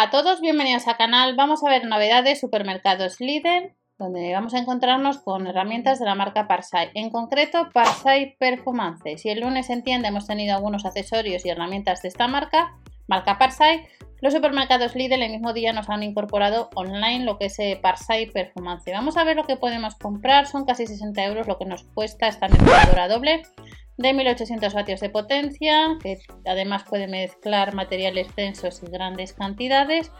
A todos, bienvenidos al canal. Vamos a ver novedades supermercados Lidl, donde vamos a encontrarnos con herramientas de la marca Parsai. En concreto, Parsai Performance. Si el lunes entiende hemos tenido algunos accesorios y herramientas de esta marca, marca Parsai, los supermercados Lidl el mismo día nos han incorporado online lo que es eh, Parsai Performance. Vamos a ver lo que podemos comprar, son casi 60 euros lo que nos cuesta esta mezcladora doble de 1800 vatios de potencia, que además puede mezclar materiales densos y grandes cantidades.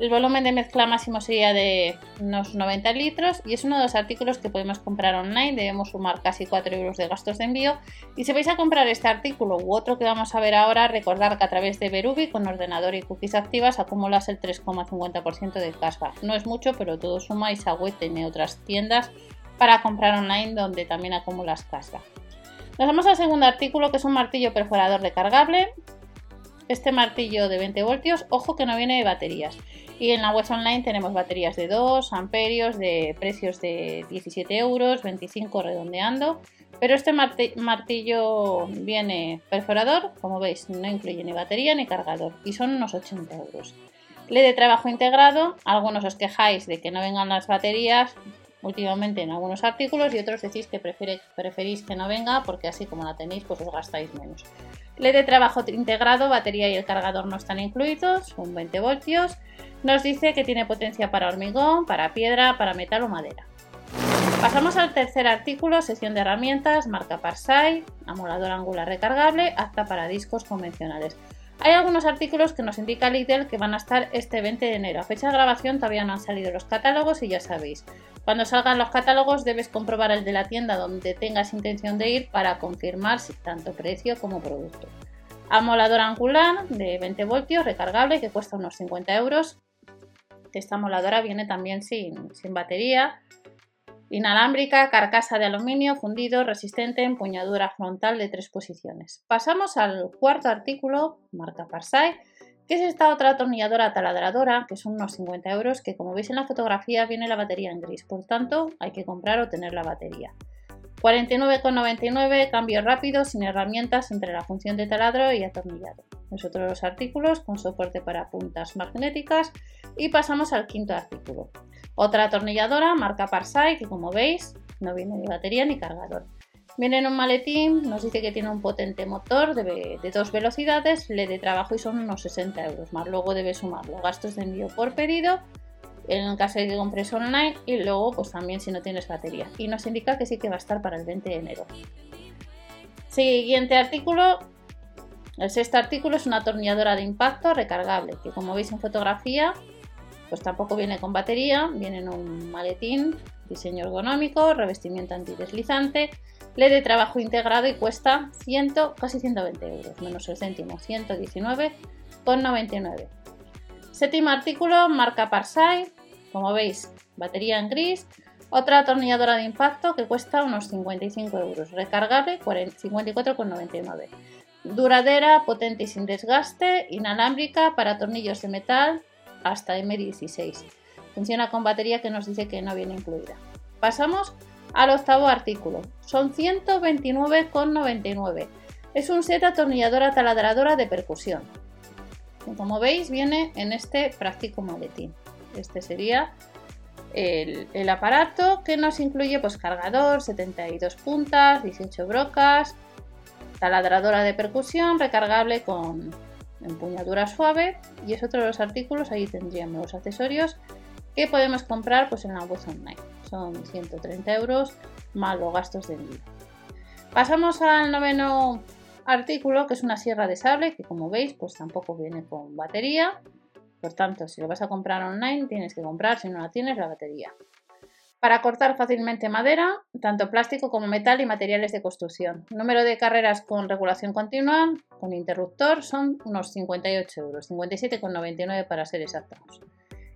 El volumen de mezcla máximo sería de unos 90 litros y es uno de los artículos que podemos comprar online. Debemos sumar casi 4 euros de gastos de envío. Y si vais a comprar este artículo u otro que vamos a ver ahora, recordar que a través de Berubi con ordenador y cookies activas acumulas el 3,50% de cashback. No es mucho, pero todo suma y Sagüe tiene otras tiendas para comprar online donde también acumulas cashback. Nos vamos al segundo artículo que es un martillo perforador recargable. Este martillo de 20 voltios, ojo que no viene de baterías. Y en la web online tenemos baterías de 2 amperios, de precios de 17 euros, 25 redondeando. Pero este martillo viene perforador, como veis, no incluye ni batería ni cargador y son unos 80 euros. LED de trabajo integrado, algunos os quejáis de que no vengan las baterías, últimamente en algunos artículos y otros decís que preferís que no venga porque así como la tenéis pues os gastáis menos. LED de trabajo integrado, batería y el cargador no están incluidos, son 20 voltios. Nos dice que tiene potencia para hormigón, para piedra, para metal o madera. Pasamos al tercer artículo, sección de herramientas, marca Parsai, amolador angular recargable, apta para discos convencionales. Hay algunos artículos que nos indica Lidl que van a estar este 20 de enero. A fecha de grabación todavía no han salido los catálogos y ya sabéis, cuando salgan los catálogos debes comprobar el de la tienda donde tengas intención de ir para confirmar si tanto precio como producto. Amolador angular de 20 voltios recargable que cuesta unos 50 euros. Esta amoladora viene también sin, sin batería Inalámbrica, carcasa de aluminio, fundido, resistente, empuñadura frontal de tres posiciones. Pasamos al cuarto artículo, marca Parsai, que es esta otra atornilladora taladradora, que son unos 50 euros, que como veis en la fotografía viene la batería en gris, por tanto hay que comprar o tener la batería. 49,99, cambio rápido, sin herramientas entre la función de taladro y atornillado. Nosotros los artículos con soporte para puntas magnéticas y pasamos al quinto artículo. Otra atornilladora marca Parsai que como veis no viene ni batería ni cargador. Viene en un maletín, nos dice que tiene un potente motor de, dos velocidades, le de trabajo y son unos 60 euros más. Luego debe sumar los gastos de envío por pedido en caso de que compres online y luego pues también si no tienes batería. Y nos indica que sí que va a estar para el 20 de enero. Siguiente artículo. El sexto artículo es una atornilladora de impacto recargable que como veis en fotografía pues tampoco viene con batería, viene en un maletín, diseño ergonómico, revestimiento antideslizante, LED de trabajo integrado y cuesta 100, casi 120 euros, menos el céntimo, 119,99. Séptimo artículo, marca Parsai, como veis, batería en gris, otra atornilladora de impacto que cuesta unos 55 euros, recargable 54,99. Duradera, potente y sin desgaste, inalámbrica para tornillos de metal, hasta M16. Funciona con batería que nos dice que no viene incluida. Pasamos al octavo artículo. Son 129,99. Es un set atornilladora taladradora de percusión. Como veis viene en este práctico maletín. Este sería el, aparato que nos incluye pues cargador, 72 puntas, 18 brocas, taladradora de percusión recargable con empuñadura suave y es otro de los artículos, ahí tendríamos los accesorios que podemos comprar pues en la web online. Son 130 euros más los gastos de envío. Pasamos al noveno artículo que es una sierra de sable que como veis pues tampoco viene con batería. Por tanto, si lo vas a comprar online tienes que comprar, si no la tienes, la batería para cortar fácilmente madera, tanto plástico como metal y materiales de construcción. número de carreras con regulación continua, con interruptor, son unos 58 euros, 57,99 para ser exactos.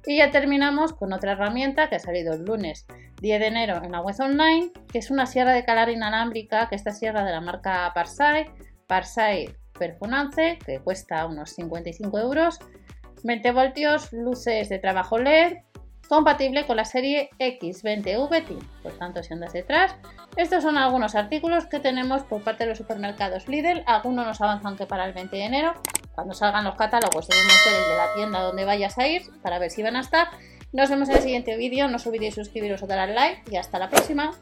Y ya terminamos con otra herramienta que ha salido el lunes 10 de enero en la web online, que es una sierra de calar inalámbrica, que esta sierra de la marca Parsai, Parsai Perfunance, que cuesta unos 55 euros, 20 voltios, luces de trabajo LED, compatible con la serie X20V Por tanto, si andas detrás, estos son algunos artículos que tenemos por parte de los supermercados Lidl. Algunos nos avanzan que para el 20 de enero, cuando salgan los catálogos debemos ver el de la tienda donde vayas a ir para ver si van a estar. Nos vemos en el siguiente vídeo, no os olvidéis suscribiros o dar al like y hasta la próxima.